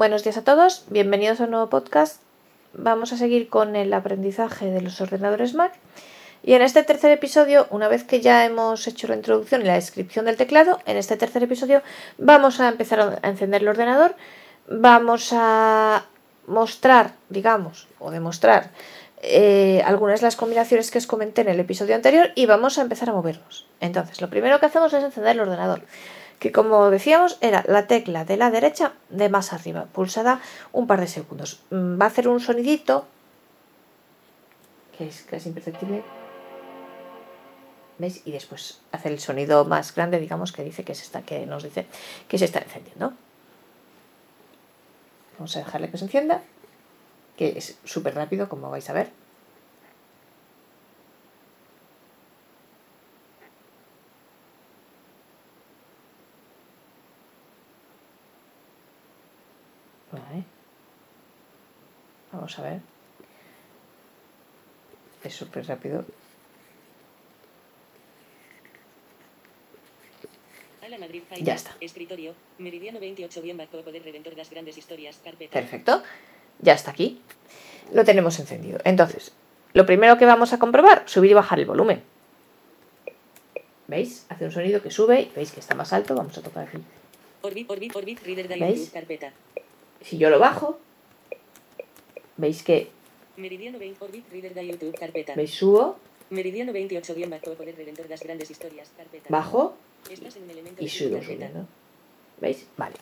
Buenos días a todos, bienvenidos a un nuevo podcast. Vamos a seguir con el aprendizaje de los ordenadores Mac. Y en este tercer episodio, una vez que ya hemos hecho la introducción y la descripción del teclado, en este tercer episodio vamos a empezar a encender el ordenador, vamos a mostrar, digamos, o demostrar eh, algunas de las combinaciones que os comenté en el episodio anterior y vamos a empezar a movernos. Entonces, lo primero que hacemos es encender el ordenador que como decíamos era la tecla de la derecha de más arriba, pulsada un par de segundos. Mm, va a hacer un sonidito que es casi imperceptible. ¿Veis? Y después hace el sonido más grande, digamos, que dice que se está, que nos dice que se está encendiendo. Vamos a dejarle que se encienda, que es súper rápido, como vais a ver. Vamos a ver. Es súper rápido. Ya está. Escritorio, meridiano 28 bien bajo poder redentor las grandes historias, carpeta. Perfecto. Ya está aquí. Lo tenemos encendido. Entonces, lo primero que vamos a comprobar, subir y bajar el volumen. ¿Veis? Hace un sonido que sube y veis que está más alto. Vamos a tocar aquí. Orbit, orbit, orbit, reader de ¿Veis? Carpeta. Si yo lo bajo, veis que Meridiano 20, orbit, reader de YouTube, carpeta. veis subo, Meridiano 28 bien bajo poder redentor las grandes historias, carpeta. bajo Estás en el elemento y subo subiendo. ¿Veis? Vale.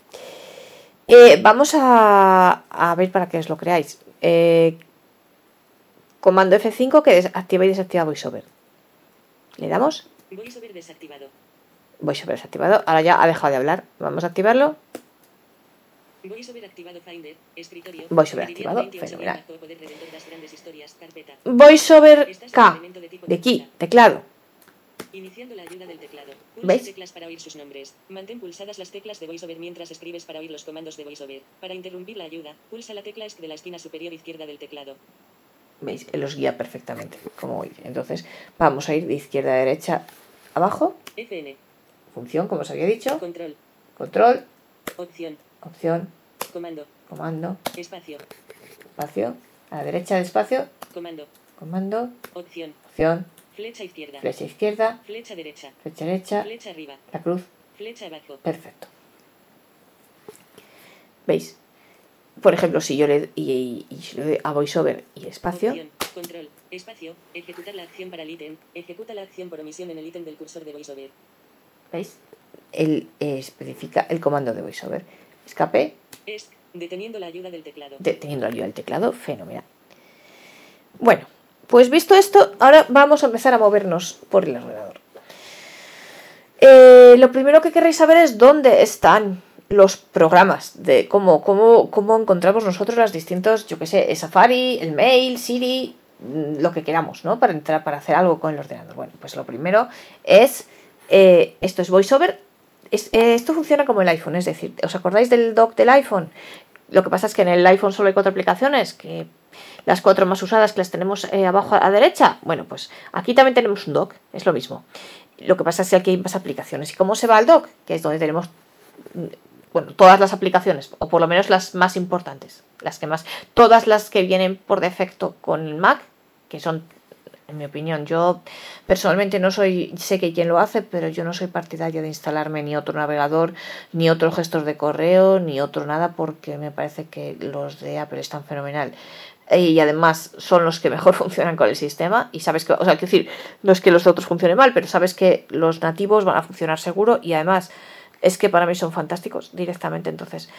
Eh, vamos a, a ver para que os lo creáis. Eh, comando F5 que desactiva y desactiva VoiceOver. Le damos VoiceOver desactivado. VoiceOver desactivado. Ahora ya ha dejado de hablar. Vamos a activarlo. VoiceOver activado Finder, escritorio. VoiceOver activado, 28 bien fenomenal. VoiceOver K. de aquí, tecla. teclado. Iniciando la ayuda del teclado. Pulsa ¿Veis? teclas para oír sus nombres. Mantén pulsadas las teclas de VoiceOver mientras escribes para oír los comandos de VoiceOver. Para interrumpir la ayuda, pulsa la tecla ESC de la esquina superior izquierda del teclado. ¿Veis? Él los guía perfectamente. Como veis. Entonces, vamos a ir de izquierda a derecha abajo. FN. Función, como os había dicho. Control. Control, Opción. opción, Comando. comando, Espacio. espacio. A la derecha del espacio, Comando. comando, Opción. opción, Flecha izquierda. flecha izquierda, Flecha derecha. flecha derecha, Flecha arriba. la cruz. Flecha abajo. Perfecto. ¿Veis? Por ejemplo, si yo le, y, y- y si le doy a VoiceOver y espacio, Opción. Control. Espacio. Ejecutar la acción para el ítem. Ejecuta la acción por omisión en el ítem del cursor de VoiceOver. ¿veis? Él eh, especifica el comando de VoiceOver. Escape, ESC. Deteniendo la ayuda del teclado. de- teniendo ayuda al teclado, fenomenal. Bueno, pues visto esto, ahora vamos a empezar a movernos por el ordenador. Eh, lo primero que queréis saber es dónde están los programas, de cómo, cómo, cómo encontramos nosotros las distintos, yo que sé, Safari, el mail, Siri, mm, lo que queramos, ¿no? Para entrar, para hacer algo con el ordenador. Bueno, pues lo primero es, eh, esto es VoiceOver, eh, esto funciona como el iPhone, es decir, ¿os acordáis del dock del iPhone? Lo que pasa es que en el iPhone solo hay cuatro aplicaciones, que las cuatro más usadas que las tenemos eh, abajo a la derecha. Bueno, pues aquí también tenemos un dock, es lo mismo. Lo que pasa es que aquí hay más aplicaciones. ¿Y cómo se va al dock? Que es donde tenemos mm, bueno, todas las aplicaciones, o por lo menos las más importantes, las que más, todas las que vienen por defecto con el Mac, que son, en mi opinión, yo personalmente no soy, sé que quien lo hace, pero yo no soy partidaria de instalarme ni otro navegador, ni otro gestor de correo, ni otro nada, porque me parece que los de Apple están fenomenal. Y además son los que mejor funcionan con el sistema. Y sabes que, o sea, quiero decir, no es que los otros funcionen mal, pero sabes que los nativos van a funcionar seguro y además es que para mí son fantásticos directamente. Entonces,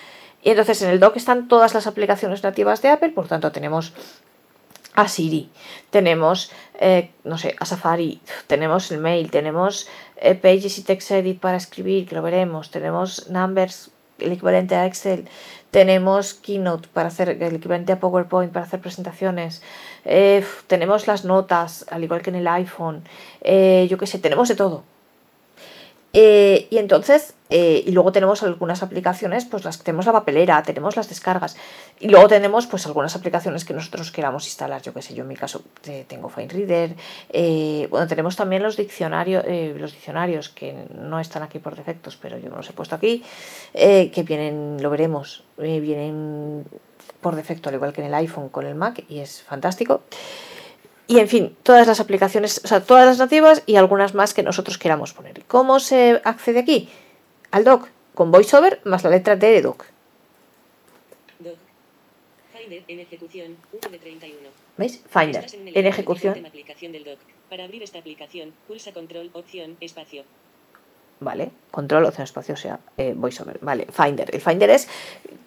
y entonces en el dock están todas las aplicaciones nativas de Apple, por tanto tenemos a Siri, tenemos, eh, no sé, a Safari, tenemos el mail, tenemos eh, Pages y TextEdit para escribir, que lo veremos, tenemos Numbers, el equivalente a Excel, tenemos Keynote para hacer el equivalente a PowerPoint para hacer presentaciones, eh, tenemos las notas, al igual que en el iPhone, eh, yo qué sé, tenemos de todo. Eh, y entonces, eh, y luego tenemos algunas aplicaciones, pues las que tenemos la papelera, tenemos las descargas. Y luego tenemos pues algunas aplicaciones que nosotros queramos instalar, yo qué sé, yo en mi caso eh, tengo FineReader. bueno, tenemos también los diccionarios, los diccionarios que no están aquí por defectos, pero yo los he puesto aquí, que vienen, lo veremos, vienen por defecto, al igual que en el iPhone con el Mac, y es fantástico. Y en fin, todas las aplicaciones, o sea, todas las nativas y algunas más que nosotros queramos poner. ¿Cómo se accede aquí? Al doc, con VoiceOver más la letra D de doc. Doc. Finder en ejecución, de 31. ¿Veis? Finder en, ejecución. Aplicación del doc. Para abrir esta aplicación, pulsa control, opción, espacio. ¿Vale? Control, opción espacio, o sea, eh, voiceover, ¿vale? Finder. El Finder es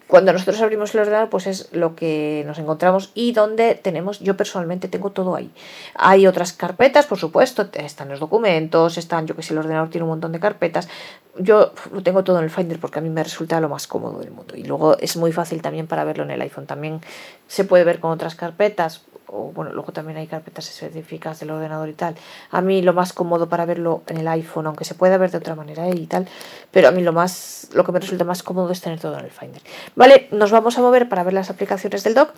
cuando nosotros abrimos el ordenador, pues es lo que nos encontramos y donde tenemos, yo personalmente tengo todo ahí. Hay otras carpetas, por supuesto, están los documentos, están, yo que sé, el ordenador tiene un montón de carpetas. Yo lo tengo todo en el Finder porque a mí me resulta lo más cómodo del mundo. Y luego es muy fácil también para verlo en el iPhone. También se puede ver con otras carpetas, o bueno, luego también hay carpetas específicas del ordenador y tal. A mí lo más cómodo para verlo en el iPhone, aunque se pueda ver de otra manera y tal, pero a mí lo más, lo que me resulta más cómodo es tener todo en el Finder. Vale, nos vamos a mover para ver las aplicaciones del dock.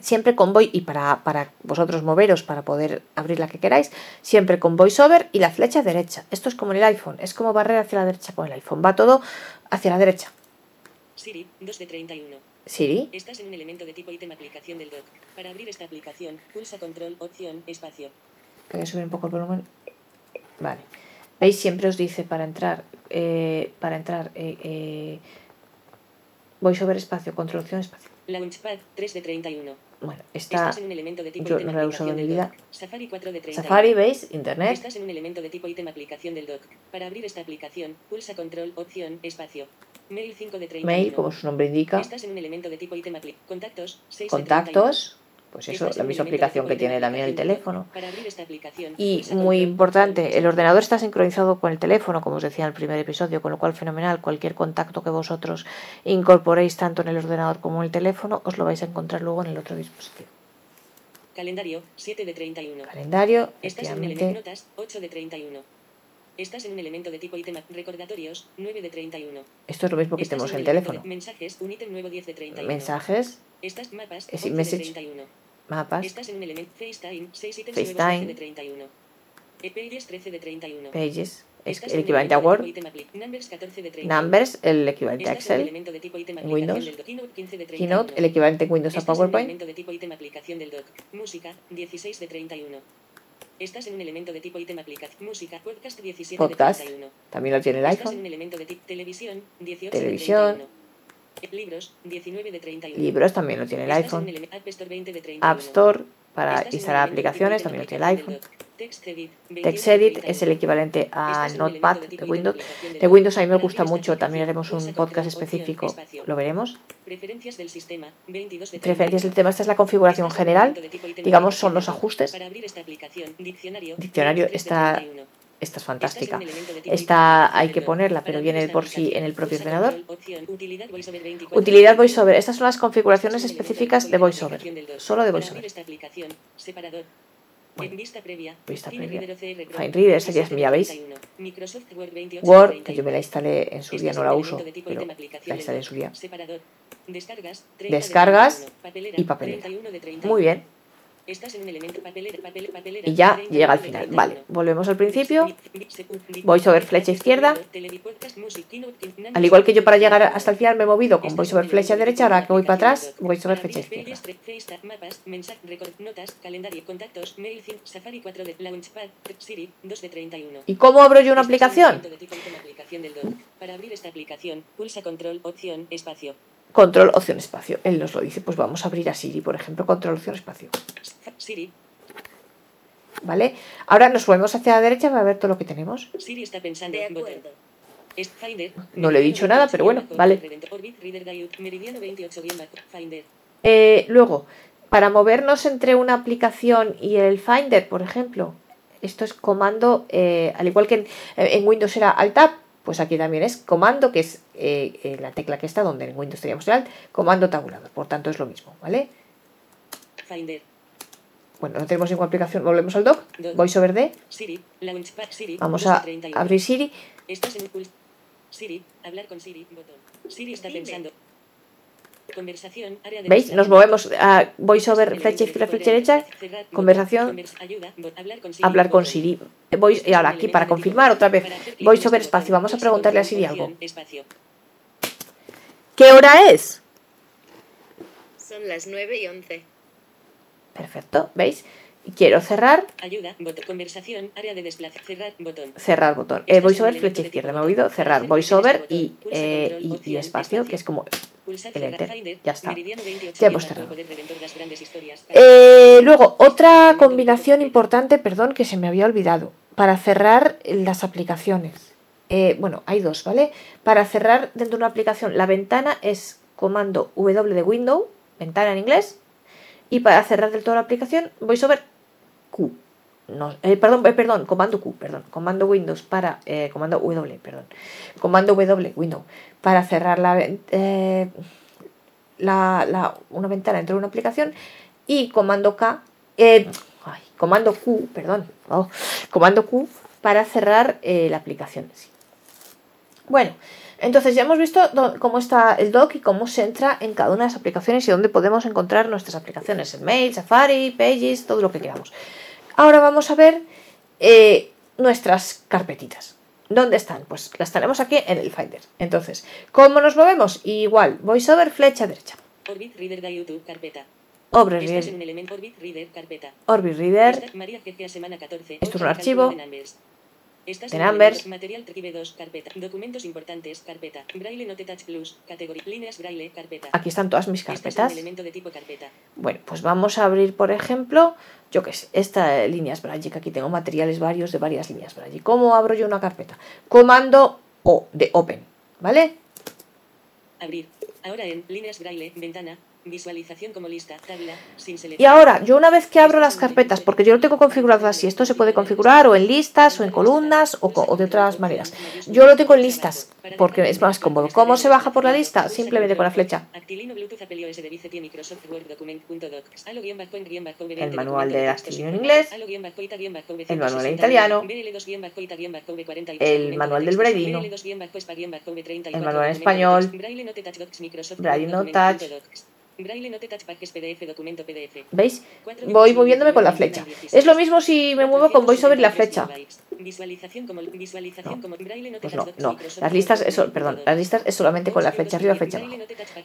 Siempre con Voice, y para, para vosotros moveros para poder abrir la que queráis, siempre con VoiceOver y la flecha derecha. Esto es como en el iPhone, es como barrer hacia la derecha con el iPhone. Va todo hacia la derecha. Siri, 2 de 31. Siri. Estás en un elemento de tipo ítem aplicación del dock. Para abrir esta aplicación, pulsa control, opción, espacio. Voy a subir un poco el volumen. Vale. ¿Veis? Siempre os dice para entrar, eh, para entrar, eh, eh, voy sobre espacio, control, opción, espacio. Launchpad 3 de 31. Bueno, está. Estás en un elemento de tipo yo no lo he usado en mi vida. Safari 4 de 31. Safari, ¿veis? Internet. Estás en un elemento de tipo ítem aplicación del dock. Para abrir esta aplicación, pulsa control, opción, espacio. Mail 5 de 31. Mail, como su nombre indica. Estás en un elemento de tipo ítem Contactos 6 Contactos. Pues eso, la misma aplicación que tiene también el teléfono. Y muy importante, el ordenador está sincronizado con el teléfono, como os decía en el primer episodio, con lo cual fenomenal, cualquier contacto que vosotros incorporéis tanto en el ordenador como en el teléfono, os lo vais a encontrar luego en el otro dispositivo. Calendario 7 de 31. Calendario, Estás en el notas 8 de 31. Estás en un elemento de tipo ítem recordatorios 9 de 31. Esto es lo mismo que tenemos en el teléfono. Mensajes, un ítem nuevo 10 de 31. Mensajes. Estás mapas, es message, de 31. Mapas. Estás en un elemento FaceTime, 6 ítems de 31. E Pages 13 de 31. Pages. Es el equivalente a Word. Numbers, 14 de 31. Numbers, el equivalente a Excel. En Windows. Keynote, el equivalente en Windows a PowerPoint. Música, 16 de 31. Estás en un elemento de tipo ítem aplicación. Música, podcast 17 podcast. de 31. También lo tiene el iPhone. Estás en un elemento de tipo televisión, 18 televisión. de 31. Libros, 19 de 31. Libros también lo tiene el iPhone. App Store 20 de 31. App Store para instalar aplicaciones también lo tiene el iPhone. TextEdit es el equivalente a Notepad de Windows. De Windows a mí me gusta mucho, también haremos un podcast específico, lo veremos. Preferencias del sistema, 22 de Preferencias del tema, esta es la configuración general, digamos son los ajustes. Diccionario está esta es fantástica. Esta hay que ponerla, pero viene por sí en el propio ordenador. Utilidad VoiceOver. Estas son las configuraciones específicas de VoiceOver. Solo de VoiceOver. Bueno, vista previa. Vista previa. FineReader, esa ya es mía, ¿veis? Word, que yo me la instalé en su día, no la uso, pero la instalé en su día. Descargas y papelera. Muy bien. Y ya llega al final. Vale, volvemos al principio. VoiceOver flecha izquierda. Al igual que yo para llegar hasta el final me he movido con VoiceOver flecha derecha, ahora que voy para atrás, VoiceOver flecha izquierda. ¿Y cómo abro yo una aplicación? Para abrir esta aplicación, pulsa control, opción, espacio. Control, opción, espacio. Él nos lo dice, pues vamos a abrir a Siri, por ejemplo, control, opción, espacio. Siri. ¿Vale? Ahora nos movemos hacia la derecha para ver todo lo que tenemos. Siri está pensando. No le he dicho nada, pero bueno, vale. Eh, luego, para movernos entre una aplicación y el Finder, por ejemplo, esto es comando, eh, al igual que en, Windows era Alt-Tab, pues aquí también es comando, que es eh, la tecla que está donde en Windows teníamos el Alt, comando tabulador, por tanto es lo mismo, ¿vale? Finder. bueno, no tenemos ninguna aplicación, volvemos al dock, Dock. VoiceOver D, Siri, Launchpad Siri. vamos a 31. abrir Siri, Estás en Siri, hablar con Siri, botón. Siri está pensando. Conversación, área de ¿veis? Nos movemos a VoiceOver flecha izquierda, flecha derecha, conversación, hablar con Siri. Siri. Voice, y ahora aquí para confirmar otra vez, VoiceOver espacio, vamos a preguntarle a Siri algo. ¿Qué hora es? Son las 9 y 11. Perfecto, ¿veis? Quiero cerrar, Ayuda, botón. Conversación, área de. Cerrar, botón. cerrar botón. Eh, VoiceOver flecha izquierda, me he movido, cerrar VoiceOver y, eh, y, y espacio, que es como el enter. Ya está. Meridiano 28, Ya hemos cerrado. Eh, luego, otra combinación importante, perdón, que se me había olvidado, para cerrar las aplicaciones. Eh, bueno, hay dos, ¿vale? Para cerrar dentro de una aplicación, la ventana es comando W de Windows, ventana en inglés, y para cerrar del todo la aplicación, VoiceOver Q. Eh, perdón, eh, perdón, comando Q, perdón, comando Windows para, eh, comando W, perdón, comando W, Windows, para cerrar la, la, una ventana dentro de una aplicación y comando K, comando Q, perdón, oh, comando Q para cerrar la aplicación. Bueno, entonces ya hemos visto cómo está el dock y cómo se entra en cada una de las aplicaciones y dónde podemos encontrar nuestras aplicaciones, el mail, Safari, Pages, todo lo que queramos. Ahora vamos a ver eh, nuestras carpetitas. ¿Dónde están? Pues las tenemos aquí en el Finder. Entonces, ¿cómo nos movemos? Igual, VoiceOver, flecha derecha. Orbit Reader de YouTube, carpeta. Orbit Reader, un elemento Orbit Reader, carpeta. Orbit Reader, Esta- María GCA semana 14. Esto es un archivo. Estás en elemento Material Tribe 2, carpeta. Documentos importantes, carpeta. Braille Note Touch Plus, categoría. Líneas Braille, carpeta. aquí están todas mis carpetas. un elemento de tipo carpeta. Bueno, pues vamos a abrir, por ejemplo, yo qué sé, esta eh, líneas Braille, que aquí tengo materiales varios de varias líneas Braille. ¿Cómo abro yo una carpeta? Comando O de Open, ¿vale? Abrir. Ahora en líneas Braille, ventana. Visualización como lista, tabla, sin Y seleccionar. ahora, yo una vez que abro las carpetas, porque yo lo tengo configurado así, esto se puede configurar o en listas o en columnas o, de otras maneras. Yo lo tengo en listas, porque es más cómodo. ¿Cómo se baja por la lista? Simplemente con la flecha. El manual de Actilino en inglés. El manual en 160, italiano. BL2 guion bajo ita guion bajo V48, El manual de del texto, Braillino. BL2 guion bajo spa guion bajo V34, El manual en español. Braille Note Touch Braille Word Note Document.docs. Braille Note Touch Pages PDF documento PDF. ¿Veis? Voy moviéndome con la flecha. Es lo mismo si me muevo con VoiceOver y la flecha. Visualización como visualización como Braille Note Pues Touch no, no. Microsoft Las listas, eso, perdón, las listas es solamente con la flecha arriba, flecha abajo.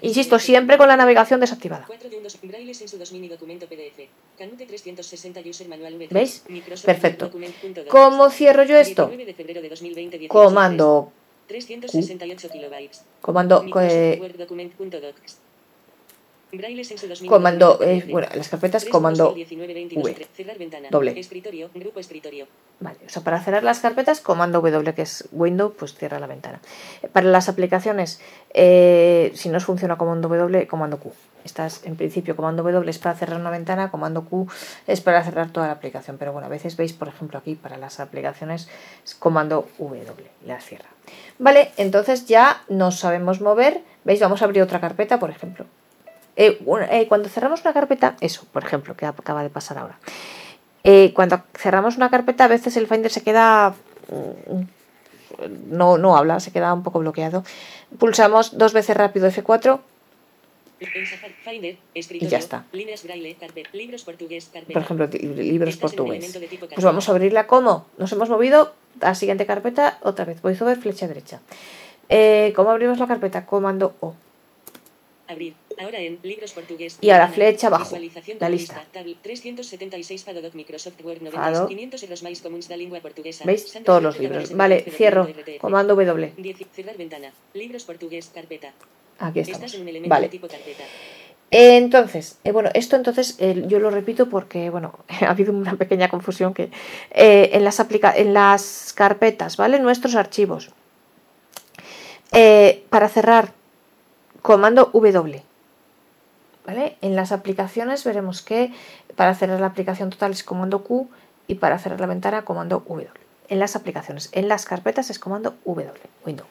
Insisto, siempre con la navegación desactivada. 4 de 1 Braille Sensu 2 mini documento PDF. Canute 360 User Manual V3. ¿Veis? Perfecto. ¿Cómo cierro yo esto? 19 de febrero de 2020, 18 Comando, 368 kilobytes. comando, eh. Braille Sensu 2 mini comando, eh, bueno, las carpetas 3 comando 2019, 22, V. tre- Cerrar ventana. Doble. Escritorio. Grupo escritorio. Vale, o sea, para cerrar las carpetas, comando W, que es Windows, pues cierra la ventana. Para las aplicaciones, eh, si no os funciona comando W, comando Q. Estas, en principio, comando W es para cerrar una ventana, comando Q es para cerrar toda la aplicación. Pero bueno, a veces veis, por ejemplo, aquí para las aplicaciones, es comando W, la cierra. Vale, entonces ya nos sabemos mover. ¿Veis? Vamos a abrir otra carpeta, por ejemplo. Eh, eh, cuando cerramos una carpeta, eso, por ejemplo, que acaba de pasar ahora. Eh, cuando cerramos una carpeta, a veces el Finder se queda. mm, No, no habla, se queda un poco bloqueado. Pulsamos dos veces rápido F4. En Safari, Finder, Y ya está. Braille, carpet, libros portugués. Por ejemplo, li- libros portugués. Pues vamos a abrirla como. Nos hemos movido a la siguiente carpeta, otra vez. VoiceOver, flecha derecha. ¿Cómo abrimos la carpeta? Comando O. Abrir. Ahora en libros portugués. Y a la flecha abajo, la lista. tabl- 376 Fadodoc Microsoft Word 90 Fado. 500 erros máis comuns da lingua portuguesa. ¿Veis? Todos los libros. de Vale, cierro. Comando W. 10. Cerrar ventana. Libros portugués, carpeta. Aquí estamos. en un elemento Vale. de tipo carpeta. Entonces, eh, bueno, esto entonces eh, yo lo repito porque, bueno, ha habido una pequeña confusión que eh, en, las aplica en las carpetas, ¿vale? Nuestros archivos. Eh, para cerrar, comando W. ¿Vale? En las aplicaciones veremos que para cerrar la aplicación total es comando Q y para cerrar la ventana comando W. En las aplicaciones, en las carpetas es comando W, Windows.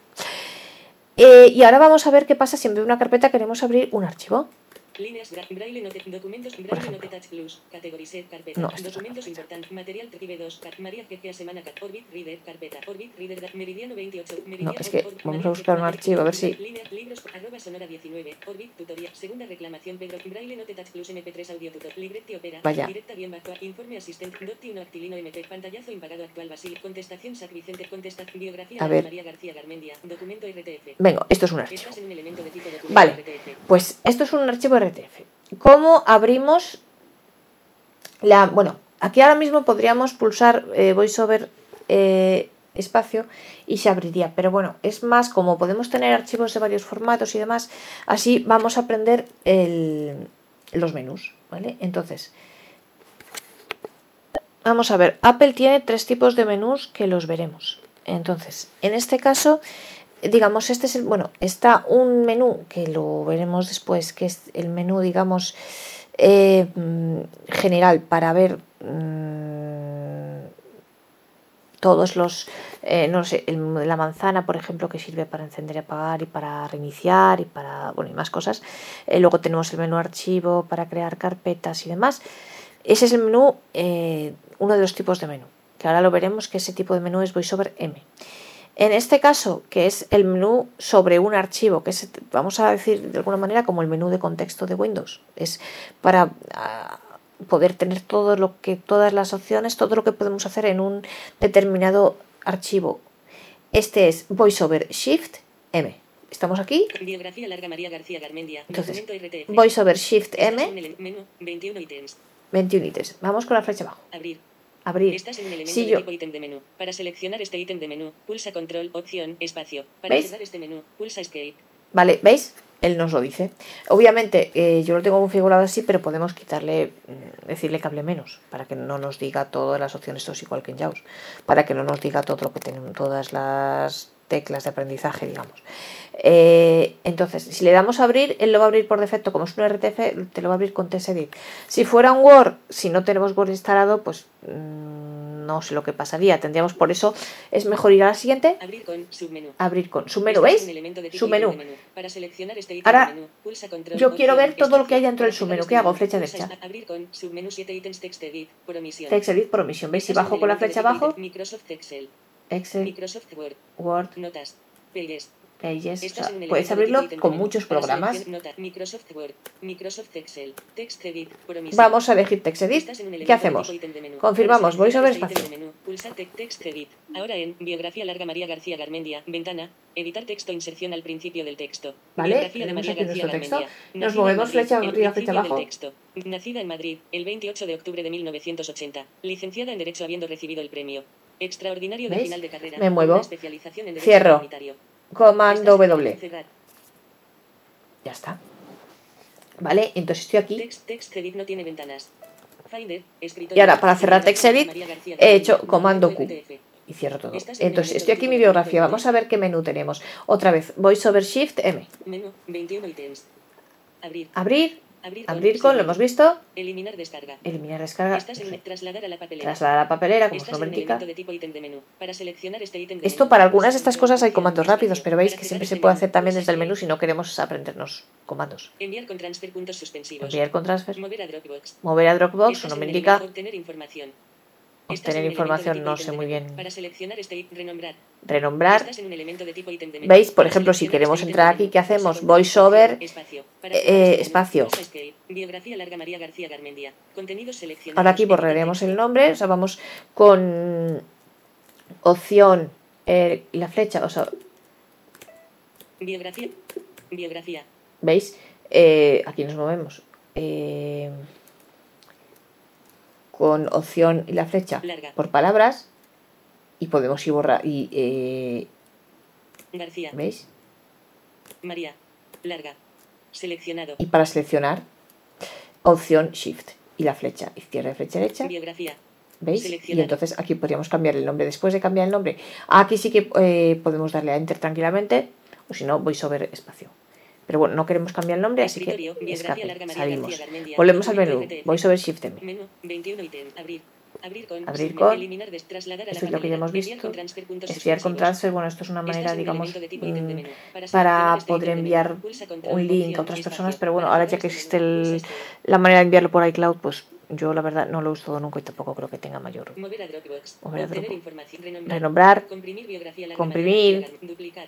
Eh, y ahora vamos a ver qué pasa si en vez de una carpeta queremos abrir un archivo. Líneas bra- braille note, documentos braille note touch plus, category set, carpeta, No, documentos importantes, material tribe 2, car- María GGA semana cat, Orbit Reader, carpeta, Orbit Reader, meridiano 28, meridiano, es que vamos a buscar un archivo, a ver si- Líneas, libros, arroba sonora 19, Orbit tutorial, segunda reclamación, Pedro, braille note touch plus MP3 audio tutor, Ligretti opera, Vaya. directa bien bajo, informe asistente, Dotti 1 actilino MP, pantallazo impagado actual Basil, contestación Sac Vicente, contestación, biografía A ver. María García Garmendia, documento RTF. Venga, esto es un archivo. Estás en un elemento de tipo documento Vale. RTF. Pues esto es un archivo RTF. ¿Cómo abrimos la... Bueno, aquí ahora mismo podríamos pulsar eh, VoiceOver eh, espacio y se abriría. Pero bueno, es más como podemos tener archivos de varios formatos y demás, así vamos a aprender los menús. ¿vale? Entonces, vamos a ver. Apple tiene tres tipos de menús que los veremos. Entonces, en este caso, digamos, este es el, bueno, está un menú que lo veremos después, que es el menú, digamos, eh, mm, general para ver mm, todos los, eh, no sé, el- la manzana, por ejemplo, que sirve para encender y apagar y para reiniciar y para, bueno, y más cosas. Eh, luego tenemos el menú archivo para crear carpetas y demás. Ese es el menú, uno de los tipos de menú, que ahora lo veremos que ese tipo de menú es VoiceOver M. En este caso, que es el menú sobre un archivo, que es, vamos a decir de alguna manera, como el menú de contexto de Windows. Es para ah, poder tener todo lo que, todas las opciones, todo lo que podemos hacer en un determinado archivo. Este es VoiceOver Shift M. Estamos aquí. Biografía larga María García Garmendia. Entonces. VoiceOver Shift M, un ele- menú, 21 ítems. 21 ítems. Vamos con la flecha abajo. Abrir. Abrir. Estás en un elemento Si de yo, tipo ítem de menú. Para seleccionar este ítem de menú, pulsa control, opción, espacio. Para ¿Veis? cerrar este menú, pulsa escape. Vale, ¿veis? Él nos lo dice. Obviamente, eh, yo lo tengo configurado así, pero podemos quitarle, mm, decirle que hable menos, para que no nos diga todas las opciones, esto es igual que en JAWS, para que no nos diga todo lo que tenemos, todas las teclas de aprendizaje, digamos. Eh, entonces, si le damos a abrir, él lo va a abrir por defecto, como es un RTF, te lo va a abrir con TextEdit. Si fuera un Word, si no tenemos Word instalado, pues mm, no sé lo que pasaría. Tendríamos, por eso es mejor ir a la siguiente, Abrir con submenú. abrir con su menú, Estás en ¿veis? un elemento de tipo Su ítem menú. de menú. Para seleccionar este ítem Ahora, menú, pulsa control, yo quiero ver todo lo que hay dentro del submenú. ¿Qué este hago? Flecha derecha. Abrir con submenú 7 ítems text edit por omisión. TextEdit por omisión. ¿Veis? Si Estás en bajo con la flecha abajo, Microsoft Excel. Excel, Microsoft Word. Word, Notas. Pages. Pages. o sea, puedes abrirlo con muchos programas. Microsoft Word. Microsoft Excel. Text edit. Vamos a elegir TextEdit. Estás en un ¿Qué elemento de hacemos? Confirmamos, VoiceOver seleccionar este espacio. pulsa te- Text Edit. Ahora en Biografía larga María García Garmendia, ventana, editar texto, inserción al principio del texto. Vale, Biografía de María García texto. Garmendia. Nos movemos flecha el arriba, flecha abajo. texto. Nacida en Madrid, el 28 de octubre de 1980. Licenciada en Derecho habiendo recibido el premio. Extraordinario de ¿Veis? final de carrera. Me muevo. Especialización en Cierro. Comunitario. Comando W. Cerrar. Ya está. Vale, entonces estoy aquí. Text, text edit no tiene ventanas. Finder. Y ahora, para cerrar TextEdit, he hecho comando Q. Y cierro todo. Entonces, estoy aquí en mi biografía. Vamos a ver qué menú tenemos. Otra vez, VoiceOver Shift M. Menú, 21 ítems. Abrir. Abrir, Abrir, abrir con, lo hemos visto. Eliminar descarga. Eliminar descarga. En trasladar a la papelera. Trasladar a la papelera, como Estás en de tipo ítem de menú. Para seleccionar este ítem de Esto menú, para algunas de estas cosas hay comandos rápidos, pero veis que siempre se puede hacer también desde el menú si no queremos aprendernos comandos. Enviar con transfer puntos suspensivos. Enviar con transfer. Mover a Dropbox. Mover a Dropbox, en el indica. Obtener información. Obtener información, no sé muy bien. Para seleccionar este ítem, renombrar. ¿Veis? Por ejemplo, si queremos entrar aquí, ¿qué hacemos? VoiceOver, espacio. Eh, espacio. Ahora aquí borraremos el nombre. O sea, vamos con opción eh, la flecha. O sea, Biografía. Biografía. ¿veis? Eh, aquí nos movemos. Eh, con opción y la flecha Larga. por palabras. Y podemos ir borrar. Y, eh, García. ¿Veis? María. Larga. Seleccionado. Y para seleccionar, opción Shift y la flecha. Izquierda y flecha derecha. Biografía. ¿Veis? Y entonces aquí podríamos cambiar el nombre. Después de cambiar el nombre, aquí sí que eh, podemos darle a Enter tranquilamente. O si no, VoiceOver espacio. Pero bueno, no queremos cambiar el nombre, así que escape. Salimos. Volvemos al menú. VoiceOver Shift M. Menú. 21 ítem. Abrir. Con. Abrir submenú, con. Eliminar trasladar a Esto es lo que ya hemos visto. Enviar con transfer, bueno, esto es una Estás manera, digamos, mm. Para este poder enviar un link a otras personas, pero bueno, ahora ya que este existe el- este. la manera de enviarlo por iCloud, pues yo la verdad no lo he usado nunca y tampoco creo que tenga mayor. Mover a Dropbox. Mover a Dropbox. información. Renombrar. Renombrar, Comprimir biografía.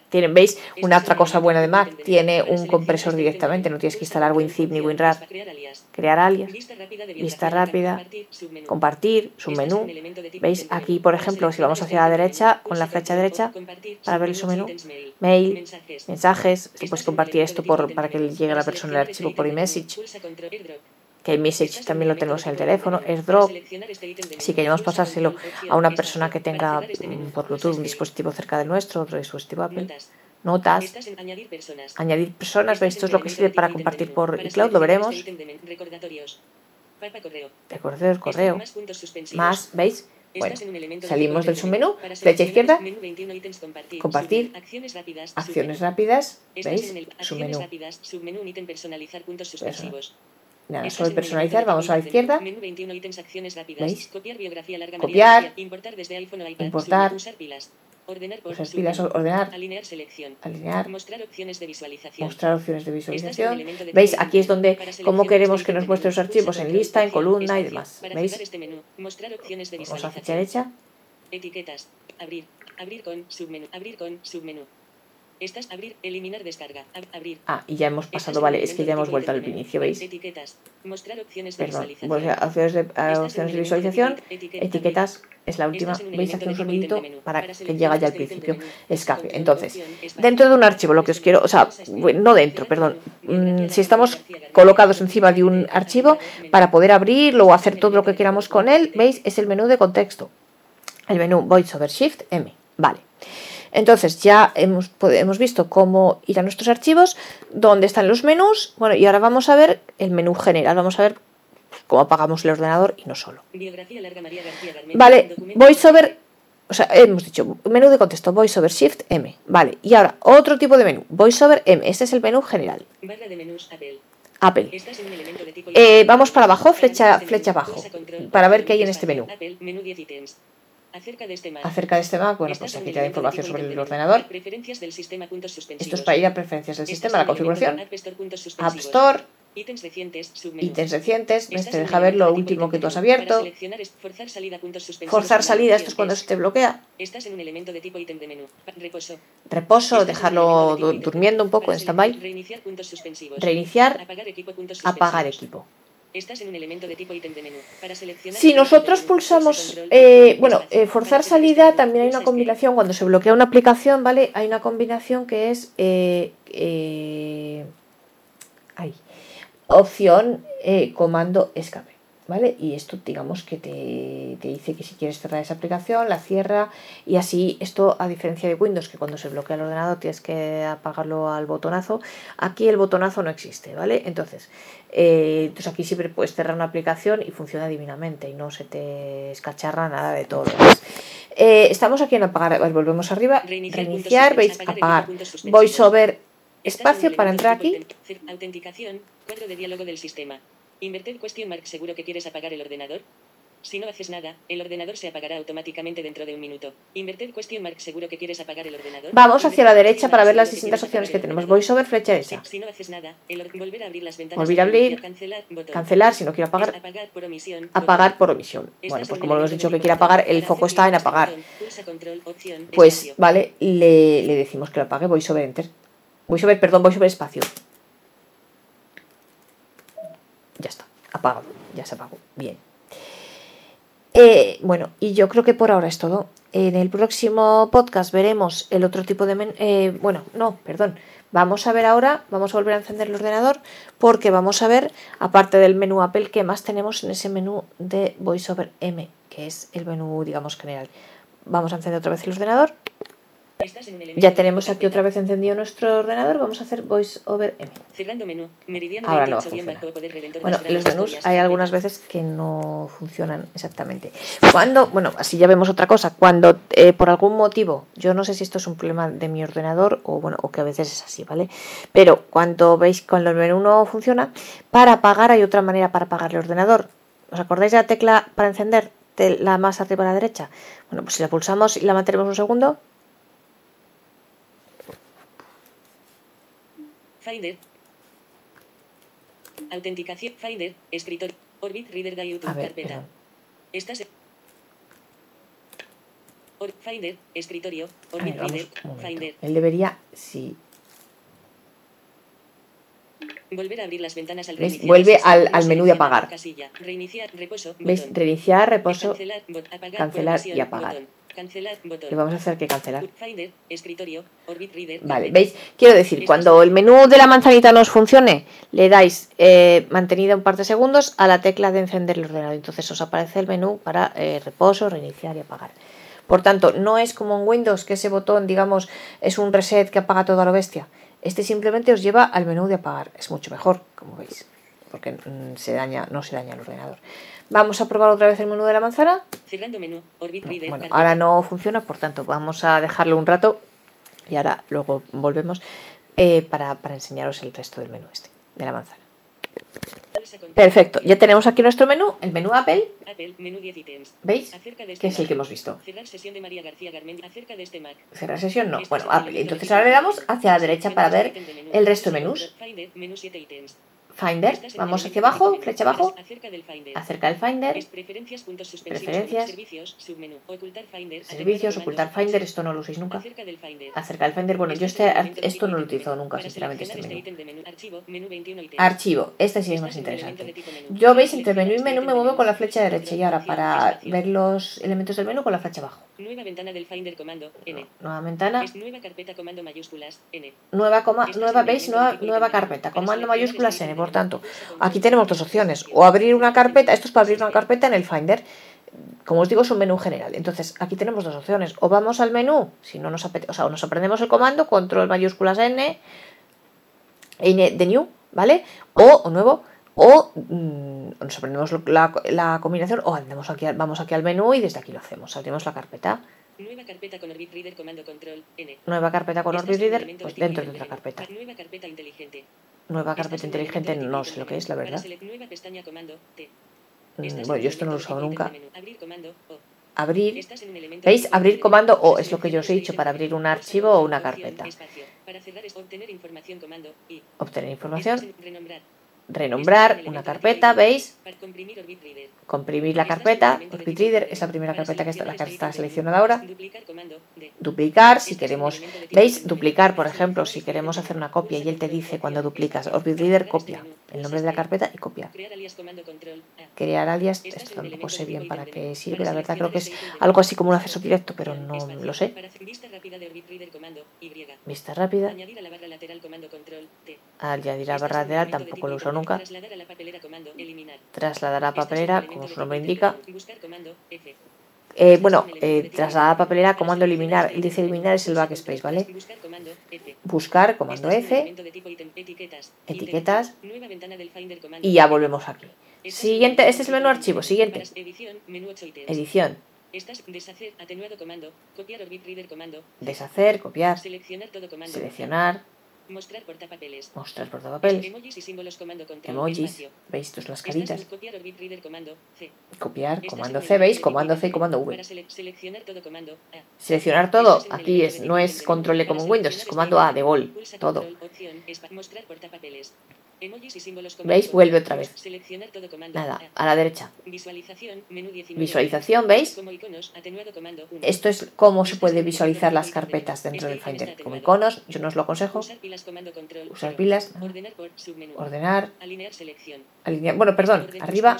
Tienen, ¿veis? Una Este otra cosa buena de Mac, tiene un compresor este directamente, no tienes que instalar WinZip ni WinRAR, crear alias. Vista rápida de vista biografía larga, rápida, compartir, submenú. compartir, tipo ¿Veis? Aquí, por ejemplo, si vamos este hacia la derecha, con la flecha derecha, para ver el submenú, mail. Mensajes. si puedes compartir esto por, para que llegue a la persona el archivo este por iMessage. Que un también lo tenemos en el teléfono, AirDrop, este ítem de si menú, queremos pasárselo a una espacio. persona que tenga este por Bluetooth un este. dispositivo cerca del nuestro, otro dispositivo Apple, Notas. añadir personas. Esto es lo que sirve para compartir por iCloud, lo veremos. este Recordatorios. Correo. Más ¿veis? Bueno, salimos del submenú, flecha izquierda, menú 21 ítems compartir. Acciones rápidas. ¿veis? Submenú. personalizar puntos suspensivos. Nada, un personalizar, vamos a la izquierda, menú. Menú 21 ítems acciones rápidas. ¿Veis? Copiar biografía larga Copiar. Importar desde iPhone o iPad. Importar. Usar pilas. Ordenar por usar pilas, submenú. ordenar, Alinear selección. alinear, Mostrar opciones de visualización. mostrar opciones de visualización. de ¿Veis? Aquí es donde, cómo queremos que nos muestre los archivos en lista, en columna y demás. ¿Veis? este menú, mostrar opciones de Vamos a visualización. derecha, Etiquetas. Abrir. Abrir con submenú. Abrir con submenú. Estás abrir, eliminar descarga. Ab- abrir. Ah, y ya hemos pasado, vale, es que ya hemos vuelto al inicio, ¿veis? Etiquetas. Mostrar opciones de Perdón, visualización. a opciones de, opciones de visualización, etiquetas es la última, ¿veis? Hace un sonidito para Para que llega ya al este principio, escape. Entonces, dentro de un archivo, lo que os quiero, o sea, este. bueno, no dentro, perdón, mm, si estamos colocados encima de un archivo, para poder abrirlo o hacer todo lo que queramos con él, ¿veis? Es el menú de contexto. El menú Voice over Shift M. Vale. Entonces ya hemos, hemos visto cómo ir a nuestros archivos, dónde están los menús. Bueno, y ahora vamos a ver el menú general. Vamos a ver cómo apagamos el ordenador y no solo. Larga María García Vale, VoiceOver, o sea, hemos dicho menú de contexto, VoiceOver Shift M. Vale, y ahora otro tipo de menú, VoiceOver M. Este es el menú general. Barra de menús Apple. Apple. Tipo Eh, vamos para abajo, flecha- Este flecha abajo, para ver qué hay en este menú. Apple, menú 10 ítems. Acerca de este Mac. Acerca de este Mac, bueno, pues aquí te da información sobre el ordenador. Preferencias del sistema puntos suspensivos. Esto es para ir a preferencias del sistema, la configuración, App Store Ítems recientes, ítems recientes, te un deja ver lo último que tú has abierto. forzar salida. Forzar esto es cuando se te bloquea. Estás en un elemento de tipo ítem de menú. Reposo. Dejarlo durmiendo un poco en stand-by. Reiniciar Apagar equipo. Estás en un elemento de tipo ítem de menú. Para seleccionar Si nosotros pulsamos, eh, bueno, eh, forzar salida, también hay una combinación, cuando se bloquea una aplicación, ¿vale? Hay una combinación que es, eh, ay, opción, comando, escape, ¿vale? Y esto, digamos, que te, te dice que si quieres cerrar esa aplicación, la cierra, y así, esto, a diferencia de Windows, que cuando se bloquea el ordenador tienes que apagarlo al botonazo, aquí el botonazo no existe, ¿vale? Entonces, eh, entonces aquí siempre puedes cerrar una aplicación y funciona divinamente y no se te escacharra nada de todo lo demás. Eh, estamos aquí en apagar, ver, volvemos arriba, Reiniciar reiniciar, veis, apagar voiceover, espacio para entrar aquí, Autenticación. Cuadro de diálogo del sistema. Inverted question mark seguro que quieres apagar el ordenador. Si no haces nada, el ordenador se apagará automáticamente dentro de un minuto. Inverted question mark seguro que quieres apagar el ordenador. vamos hacia la derecha para ver las distintas opciones que tenemos, voiceover, flecha derecha, si no haces nada, el volver a abrir las ventanas. Volver a abrir, cancelar, botón. cancelar si no quiero apagar, apagar por omisión. apagar por omisión. Bueno, en pues como hemos dicho que quiere apagar, el foco está en clic, apagar. Pues vale, le, le decimos que lo apague, voiceover enter. Voiceover, perdón, voiceover espacio. Ya está, apagado, ya se apagó. Bien. Eh, bueno, y yo creo que por ahora es todo. En el próximo podcast veremos el otro tipo de... men- eh, bueno, no, perdón. Vamos a ver ahora, vamos a volver a encender el ordenador porque vamos a ver, aparte del menú Apple, qué más tenemos en ese menú de VoiceOver M, que es el menú, digamos, general. Vamos a encender otra vez el ordenador. Ya tenemos aquí otra vez encendido nuestro ordenador. Vamos a hacer M. Cerrando menú. Meridiano Ahora no 28 bien funciona. bajo poder redentor Bueno, los menús hay algunas veces que no funcionan exactamente. Cuando, bueno, así ya vemos otra cosa. Cuando eh, por algún motivo, yo no sé si esto es un problema de mi ordenador o bueno, o que a veces es así, ¿vale? Pero cuando veis cuando el menú no funciona, para apagar hay otra manera para apagar el ordenador. ¿Os acordáis de la tecla para encender? de la más arriba a la derecha? Bueno, pues si la pulsamos y la mantenemos un segundo, Finder. Autenticación. Finder. Escritor. Orbit Reader de YouTube. ver, carpeta. perdón. Estás. Or- Finder. Escritorio. Orbit ver, Reader. Finder. Él debería, sí, Volver a abrir las ventanas al ¿Ves? Vuelve al- al menú de apagar. Casilla. Reiniciar. Reposo. ¿Ves? Reiniciar, reposo, Cancelar. bot- apagar. cancelar y apagar. botón. Cancelar. Botón. le vamos a hacer que cancelar. Finder. Escritorio. Orbit Reader. Vale. ¿veis? Quiero decir, cuando el menú de la manzanita no os funcione, le dais eh, mantenida un par de segundos a la tecla de encender el ordenador. Entonces os aparece el menú para eh, reposo, reiniciar y apagar. Por tanto, no es como en Windows que ese botón, digamos, es un reset que apaga toda lo bestia. Este simplemente os lleva al menú de apagar. Es mucho mejor, como veis, porque mm, se daña, no se daña el ordenador. Vamos a probar otra vez el menú de la manzana. Cerrando menú. Orbit Reader. Bueno, ahora no funciona, por tanto, vamos a dejarlo un rato y ahora luego volvemos eh, para, para enseñaros el resto del menú este, de la manzana. Perfecto, ya tenemos aquí nuestro menú, el menú Apple, Apple. Menú 10 ítems. ¿veis? Acerca de este Que es el Mac. que hemos visto. Cerrar sesión de María García Garmendia. Acerca de este Mac. Cerrar sesión, no. Este Bueno, el Apple. Entonces ahora le damos hacia la derecha para ver el resto de menús. Finder. Menú 7 ítems. Finder, vamos hacia abajo, flecha abajo, Acerca del Finder. acerca del Finder, Es preferencias, puntos Preferencias. servicios, submenú, ocultar Finder, servicios, ocultar Finder, esto no lo uséis nunca. Acerca del Finder. Acerca del Finder, bueno, yo Este este, esto no tipo lo menú. nunca, sinceramente, este seleccionar menú. Archivo, menú 21 ítems. Archivo, este sí es más el elemento interesante. Yo veis, entre menú y menú me muevo con la flecha derecha y ahora para ver los elementos del menú con la flecha abajo. Nueva ventana del Finder comando N. Nueva ventana, Es nueva carpeta comando mayúsculas N. nueva, coma, nueva veis, nueva, nueva carpeta, comando mayúsculas N. Por tanto, aquí tenemos dos opciones. O abrir una carpeta, esto es para abrir una carpeta en el Finder. Como os digo, es un menú general. Entonces, aquí tenemos dos opciones. O vamos al menú, si no nos apetece, o sea, o nos aprendemos el comando, control mayúsculas N, N de new, ¿vale? O, o nuevo, o mm, nos aprendemos la, la combinación, o andamos aquí, vamos aquí al menú y desde aquí lo hacemos. Abrimos la carpeta. Nueva carpeta con Orbit Reader comando control N. Nueva carpeta con Estás Orbit Reader, pues dentro de otra carpeta. Nueva carpeta inteligente. Nueva carpeta no sé lo que es, la verdad. selec- Nueva pestaña comando T. Mm, Bueno, en yo esto no lo he usado nunca. Abrir comando O. ¿Veis? Abrir comando. O es lo que yo os he dicho para abrir un archivo o una carpeta. Obtener información comando I. Obtener Estás información, en renombrar. Renombrar el una carpeta, ¿veis? Comprimir la carpeta, elemento de Orbit tipo Reader ítem es la primera carpeta que está, la que este está seleccionada ahora. Duplicar si el queremos, ¿veis? Duplicar, por ejemplo, si este queremos hacer una copia y él te dice cuando duplicas espacio. Orbit Para Reader, cerrar este copia menú. el nombre de la carpeta y copia. Crear alias esto tampoco sé bien para qué sirve, la verdad creo que es este algo así como un acceso directo, pero no lo sé. Rápida. Vista rápida, Añadir a la barra de tampoco lo uso nunca. Trasladar a la papelera comando eliminar. Trasladar a Estás en un papelera, elemento como su nombre indica. Eh, bueno, eh, trasladar a papelera, comando eliminar. Dice eliminar es el backspace, ¿vale? Buscar comando F. Ítem, etiquetas. y ya volvemos aquí. Siguiente, este es el menú archivo, siguiente. Edición, menú 8 ítems. Edición, Estás deshacer, atenuado comando, copiar Orbit Reader comando, deshacer, copiar, seleccionar todo comando, seleccionar, mostrar portapapeles, mostrar portapapeles, emojis y símbolos comando control, emojis, espacio. veis las caritas, copiar Orbit Reader comando C. copiar, comando C, veis, comando C y comando V. Para sele- seleccionar todo comando A. Seleccionar todo, aquí es, no es control E como en Windows, es comando este A de gol, todo. mostrar portapapeles. ¿Veis? Vuelve otra vez. Nada, A. la derecha. Visualización, menú 19. Visualización, ¿veis? Como iconos, atenuado comando 1. Esto es cómo se puede visualizar las carpetas dentro del Finder. Como iconos, yo no os lo aconsejo. Usar pilas Ordenar Alinear bueno, perdón, arriba.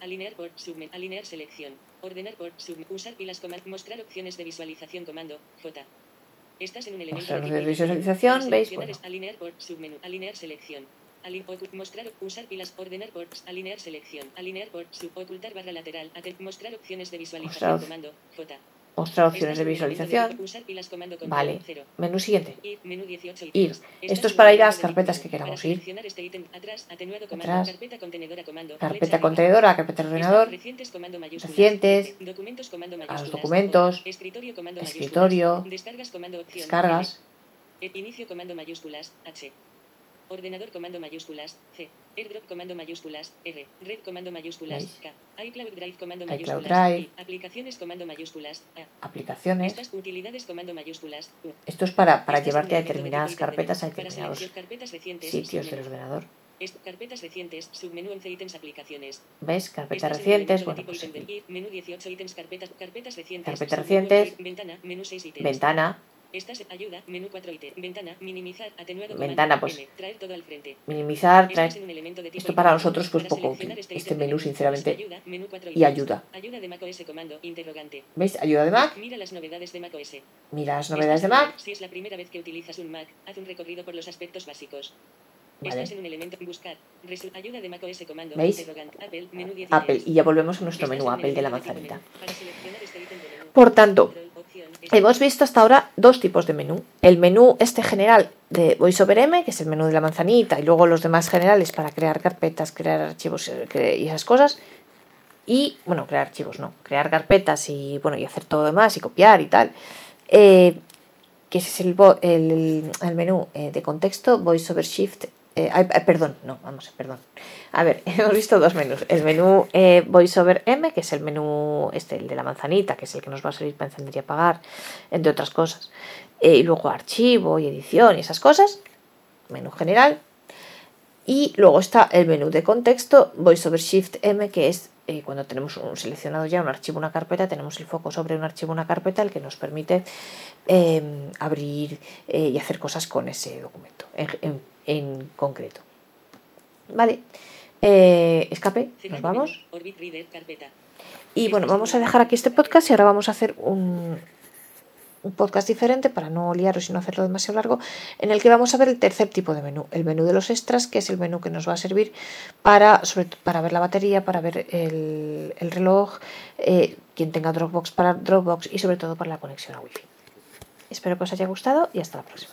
Alinear por. Alinear selección. Ordenar por. Usar pilas comando. Mostrar opciones de visualización comando J. Estás en un elemento de visualización, ¿veis? Bueno. alinear por submenú. Alinear selección. Ali- ocu- mostrar, usar pilas, ordenar por, alinear selección, alinear por, sub, ocultar barra lateral, mostrar opciones de visualización, comando, J. mostrar opciones de visualización. Vale, menú siguiente. Ir, menú 18 Ir. ítems. Esto es para ir a las carpetas que queramos ir. atrás, carpeta contenedora Carpeta de ordenador, recientes a los documentos, Escritorio. Descargas. Inicio comando mayúsculas H. Ordenador comando mayúsculas, C. AirDrop comando mayúsculas, R. Red comando mayúsculas, ¿Veis? K. iCloud Drive comando mayúsculas, Drive. I. Aplicaciones comando mayúsculas, A. Aplicaciones. Estas utilidades comando mayúsculas, U. Esto es para, para Este llevarte a de determinadas carpetas, a determinados selección carpetas recientes, sitios del ordenador. Est- carpetas recientes, submenú 11 ítems aplicaciones. ¿Ves? Carpetas recientes. elemento Bueno, pues menú 18 ítems, carpetas, carpetas recientes. Carpetas recientes. Ventana, menú 6 ítems. Ventana. Estás ayuda, menú 4 ítems. Ventana, minimizar, atenuado. Ventana, pues, M, traer todo al frente. Minimizar, traer. en un elemento de tipo Esto para ítem. nosotros, pues, Para poco útil. este Este ítem menú, sinceramente, Ayuda, menú 4 y ayuda. Ayuda de macOS comando, interrogante. ¿Veis? Ayuda de Mac. Mira las novedades de macOS. Mira las novedades de Mac. Si es la primera vez que utilizas un Mac, haz un recorrido por los aspectos básicos. Vale. Estás en un elemento buscar. Resu- ayuda de macOS comando. ¿Veis? interrogante, Apple, menú 10 Apple. Y ya volvemos a nuestro menú Apple de la manzanita. este ítem. Por tanto, Hemos visto hasta ahora dos tipos de menú. El menú este general de VoiceOver M, que es el menú de la manzanita, y luego los demás generales para crear carpetas, crear archivos eh, y esas cosas. Y, bueno, crear archivos, no, crear carpetas y, bueno, y hacer todo lo demás y copiar y tal. Eh, que ese es el, el, el menú eh, de contexto, VoiceOver Shift. Eh, ay, perdón, no, vamos, perdón. A ver, hemos visto dos menús. El menú eh, VoiceOver M, que es el menú este, el de la manzanita, que es el que nos va a servir para encender y apagar, entre otras cosas. Eh, y luego archivo y edición y esas cosas. Menú general. Y luego está el menú de contexto, VoiceOver Shift M, que es eh, cuando tenemos seleccionado ya un archivo, una carpeta, tenemos el foco sobre un archivo, una carpeta, el que nos permite eh, abrir eh, y hacer cosas con ese documento en, en- en concreto. Vale, Eh, escape, nos vamos. Y bueno, vamos a dejar aquí este podcast y ahora vamos a hacer un, un podcast diferente para no liaros y no hacerlo demasiado largo, en el que vamos a ver el tercer tipo de menú, el menú de los extras, que es el menú que nos va a servir para, sobre para ver la batería, para ver el, el reloj, eh, quien tenga Dropbox para Dropbox y sobre todo para la conexión a Wi-Fi. Espero que os haya gustado y hasta la próxima.